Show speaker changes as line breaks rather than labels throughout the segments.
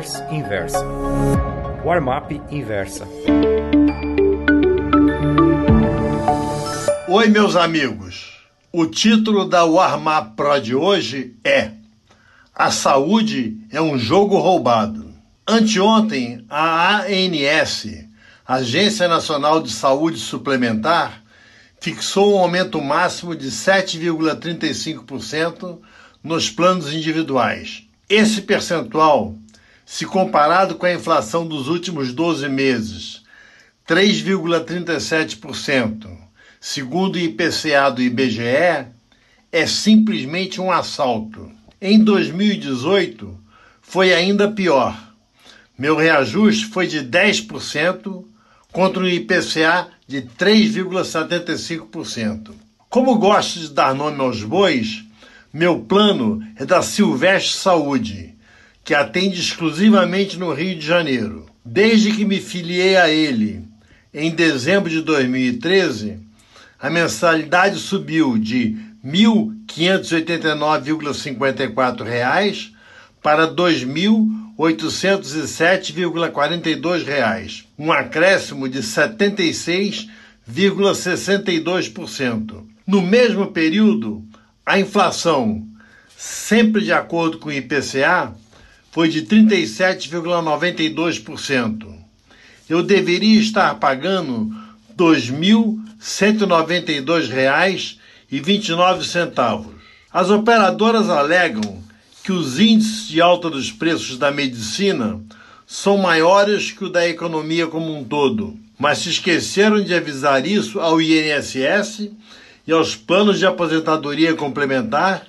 newsletters Inversa. Warmap Inversa.
Oi, meus amigos. O título da Warmap Pro de hoje é A Saúde é um Jogo Roubado. Anteontem, a ANS, Agência Nacional de Saúde Suplementar, fixou um aumento máximo de 7,35% nos planos individuais. Esse percentual, se comparado com a inflação dos últimos 12 meses, 3,37%, segundo o IPCA do IBGE, é simplesmente um assalto. Em 2018, foi ainda pior. Meu reajuste foi de 10% contra o IPCA de 3,75%. Como gosto de dar nome aos bois, meu plano é da Silvestre Saúde, que atende exclusivamente no Rio de Janeiro. Desde que me filiei a ele, em dezembro de 2013, a mensalidade subiu de R$ 1.589,54 para R$ 2.807,42, um acréscimo de 76,62%. No mesmo período, a inflação, sempre de acordo com o IPCA, foi de 37,92%. Eu deveria estar pagando R$ 2.192,29. As operadoras alegam que os índices de alta dos preços da medicina são maiores que o da economia como um todo, mas se esqueceram de avisar isso ao INSS e aos planos de aposentadoria complementar,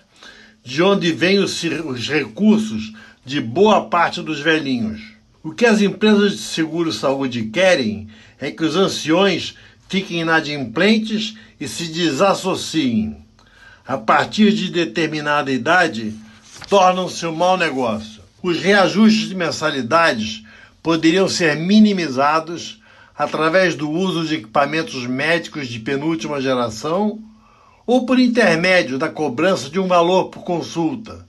de onde vêm os, os recursos de boa parte dos velhinhos. O que as empresas de seguro-saúde querem é que os anciões fiquem inadimplentes e se desassociem. A partir de determinada idade, tornam-se um mau negócio. Os reajustes de mensalidades poderiam ser minimizados através do uso de equipamentos médicos de penúltima geração ou por intermédio da cobrança de um valor por consulta.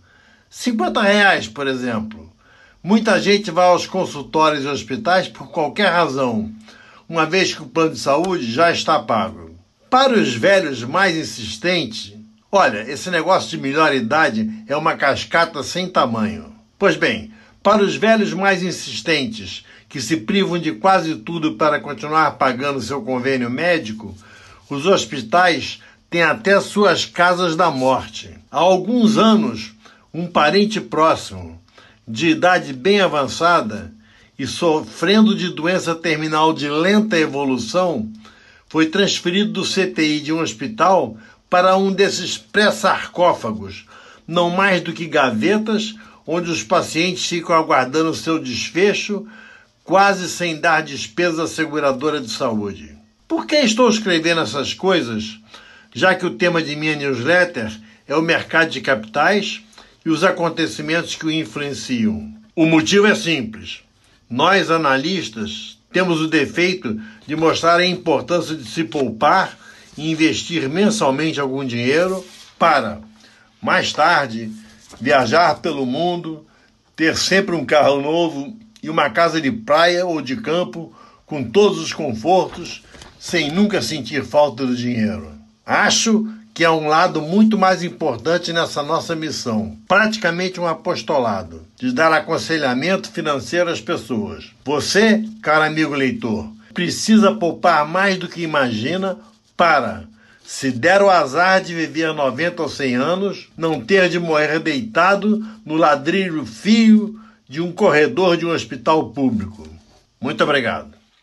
50 reais, por exemplo. Muita gente vai aos consultórios e hospitais por qualquer razão, uma vez que o plano de saúde já está pago. Para os velhos mais insistentes, olha, esse negócio de melhor idade é uma cascata sem tamanho. Pois bem, para os velhos mais insistentes, que se privam de quase tudo para continuar pagando seu convênio médico, os hospitais tem até suas casas da morte. Há alguns anos, um parente próximo, de idade bem avançada e sofrendo de doença terminal de lenta evolução, foi transferido do CTI de um hospital para um desses pré-sarcófagos, não mais do que gavetas onde os pacientes ficam aguardando seu desfecho, quase sem dar despesa à seguradora de saúde. Por que estou escrevendo essas coisas? já que o tema de minha newsletter é o mercado de capitais e os acontecimentos que o influenciam. O motivo é simples. Nós, analistas, temos o defeito de mostrar a importância de se poupar e investir mensalmente algum dinheiro para, mais tarde, viajar pelo mundo, ter sempre um carro novo e uma casa de praia ou de campo com todos os confortos, sem nunca sentir falta do dinheiro. Acho que é um lado muito mais importante nessa nossa missão, praticamente um apostolado, de dar aconselhamento financeiro às pessoas. Você, caro amigo leitor, precisa poupar mais do que imagina para, se der o azar de viver 90 ou 100 anos, não ter de morrer deitado no ladrilho fio de um corredor de um hospital público. Muito obrigado.